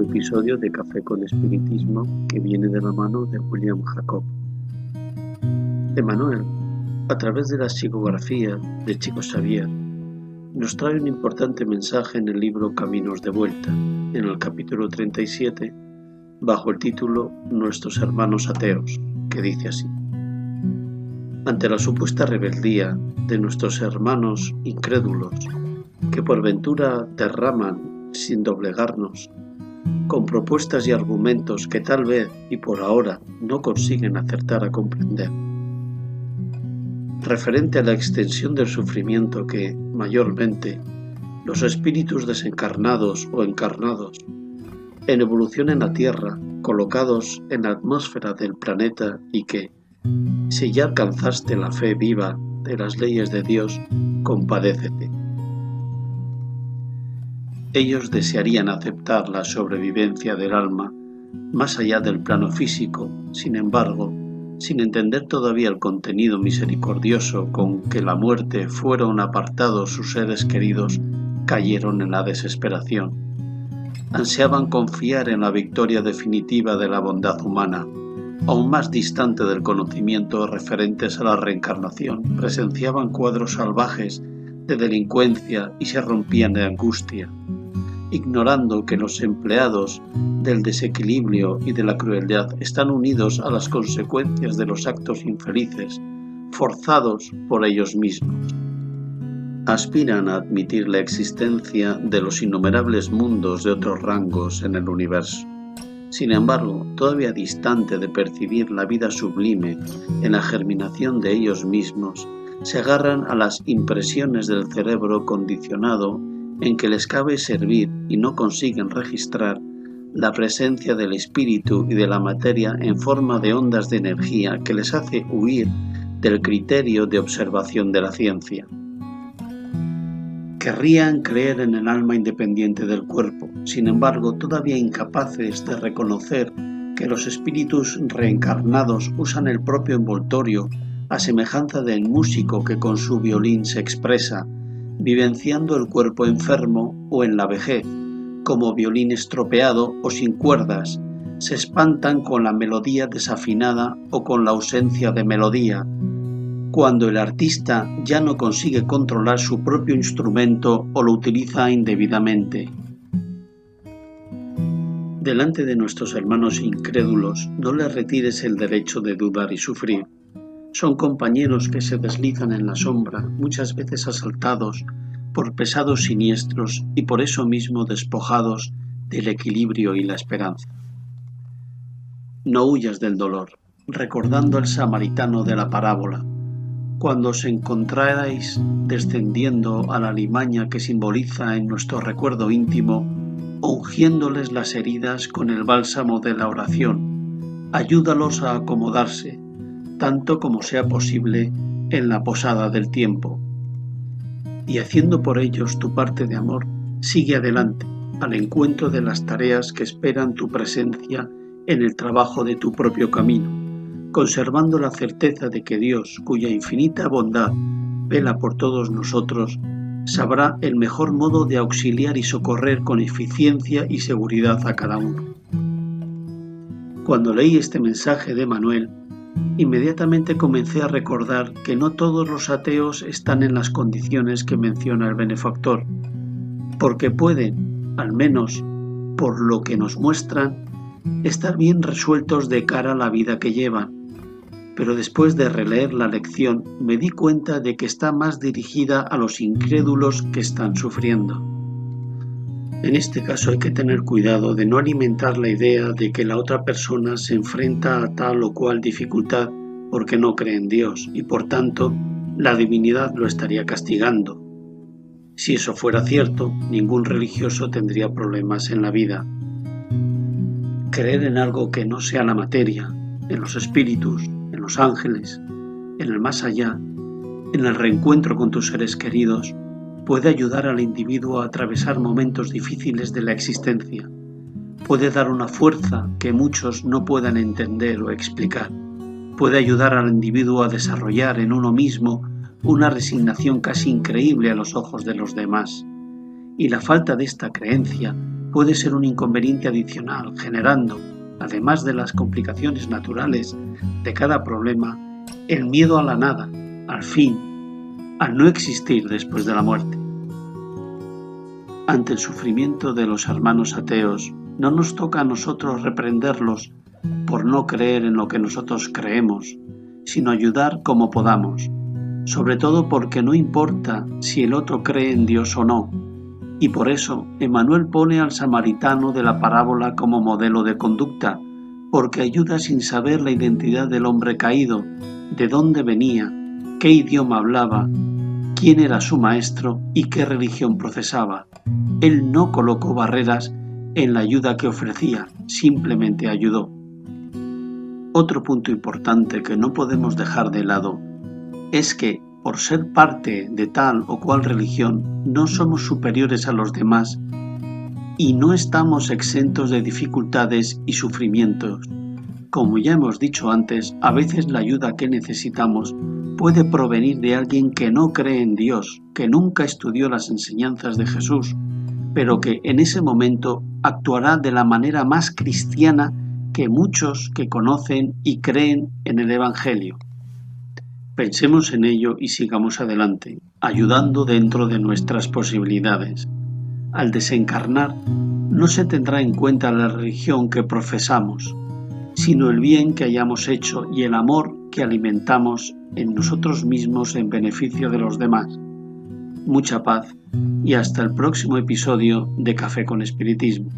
episodio de Café con Espiritismo que viene de la mano de William Jacob. Emanuel, a través de la psicografía de Chico Xavier, nos trae un importante mensaje en el libro Caminos de Vuelta, en el capítulo 37, bajo el título Nuestros hermanos ateos, que dice así. Ante la supuesta rebeldía de nuestros hermanos incrédulos, que por ventura derraman sin doblegarnos, con propuestas y argumentos que tal vez y por ahora no consiguen acertar a comprender. Referente a la extensión del sufrimiento que, mayormente, los espíritus desencarnados o encarnados, en evolución en la Tierra, colocados en la atmósfera del planeta y que, si ya alcanzaste la fe viva de las leyes de Dios, compadécete. Ellos desearían aceptar la sobrevivencia del alma más allá del plano físico, sin embargo, sin entender todavía el contenido misericordioso con que la muerte fueron apartados sus seres queridos, cayeron en la desesperación. Ansiaban confiar en la victoria definitiva de la bondad humana, aún más distante del conocimiento referentes a la reencarnación, presenciaban cuadros salvajes de delincuencia y se rompían de angustia, ignorando que los empleados del desequilibrio y de la crueldad están unidos a las consecuencias de los actos infelices, forzados por ellos mismos. Aspiran a admitir la existencia de los innumerables mundos de otros rangos en el universo. Sin embargo, todavía distante de percibir la vida sublime en la germinación de ellos mismos, se agarran a las impresiones del cerebro condicionado en que les cabe servir y no consiguen registrar la presencia del espíritu y de la materia en forma de ondas de energía que les hace huir del criterio de observación de la ciencia. Querrían creer en el alma independiente del cuerpo, sin embargo todavía incapaces de reconocer que los espíritus reencarnados usan el propio envoltorio a semejanza del músico que con su violín se expresa vivenciando el cuerpo enfermo o en la vejez, como violín estropeado o sin cuerdas, se espantan con la melodía desafinada o con la ausencia de melodía, cuando el artista ya no consigue controlar su propio instrumento o lo utiliza indebidamente. Delante de nuestros hermanos incrédulos no les retires el derecho de dudar y sufrir son compañeros que se deslizan en la sombra, muchas veces asaltados por pesados siniestros y por eso mismo despojados del equilibrio y la esperanza. No huyas del dolor, recordando al samaritano de la parábola. Cuando os encontráis descendiendo a la limaña que simboliza en nuestro recuerdo íntimo, ungiéndoles las heridas con el bálsamo de la oración, ayúdalos a acomodarse, tanto como sea posible en la posada del tiempo. Y haciendo por ellos tu parte de amor, sigue adelante al encuentro de las tareas que esperan tu presencia en el trabajo de tu propio camino, conservando la certeza de que Dios, cuya infinita bondad vela por todos nosotros, sabrá el mejor modo de auxiliar y socorrer con eficiencia y seguridad a cada uno. Cuando leí este mensaje de Manuel, Inmediatamente comencé a recordar que no todos los ateos están en las condiciones que menciona el benefactor, porque pueden, al menos por lo que nos muestran, estar bien resueltos de cara a la vida que llevan. Pero después de releer la lección me di cuenta de que está más dirigida a los incrédulos que están sufriendo. En este caso hay que tener cuidado de no alimentar la idea de que la otra persona se enfrenta a tal o cual dificultad porque no cree en Dios y por tanto la divinidad lo estaría castigando. Si eso fuera cierto, ningún religioso tendría problemas en la vida. Creer en algo que no sea la materia, en los espíritus, en los ángeles, en el más allá, en el reencuentro con tus seres queridos, puede ayudar al individuo a atravesar momentos difíciles de la existencia, puede dar una fuerza que muchos no puedan entender o explicar, puede ayudar al individuo a desarrollar en uno mismo una resignación casi increíble a los ojos de los demás. Y la falta de esta creencia puede ser un inconveniente adicional, generando, además de las complicaciones naturales de cada problema, el miedo a la nada, al fin, al no existir después de la muerte. Ante el sufrimiento de los hermanos ateos, no nos toca a nosotros reprenderlos por no creer en lo que nosotros creemos, sino ayudar como podamos, sobre todo porque no importa si el otro cree en Dios o no, y por eso Emmanuel pone al samaritano de la parábola como modelo de conducta, porque ayuda sin saber la identidad del hombre caído, de dónde venía, qué idioma hablaba, quién era su maestro y qué religión procesaba. Él no colocó barreras en la ayuda que ofrecía, simplemente ayudó. Otro punto importante que no podemos dejar de lado es que, por ser parte de tal o cual religión, no somos superiores a los demás y no estamos exentos de dificultades y sufrimientos. Como ya hemos dicho antes, a veces la ayuda que necesitamos puede provenir de alguien que no cree en Dios, que nunca estudió las enseñanzas de Jesús, pero que en ese momento actuará de la manera más cristiana que muchos que conocen y creen en el Evangelio. Pensemos en ello y sigamos adelante, ayudando dentro de nuestras posibilidades. Al desencarnar, no se tendrá en cuenta la religión que profesamos, sino el bien que hayamos hecho y el amor que alimentamos en nosotros mismos en beneficio de los demás. Mucha paz y hasta el próximo episodio de Café con Espiritismo.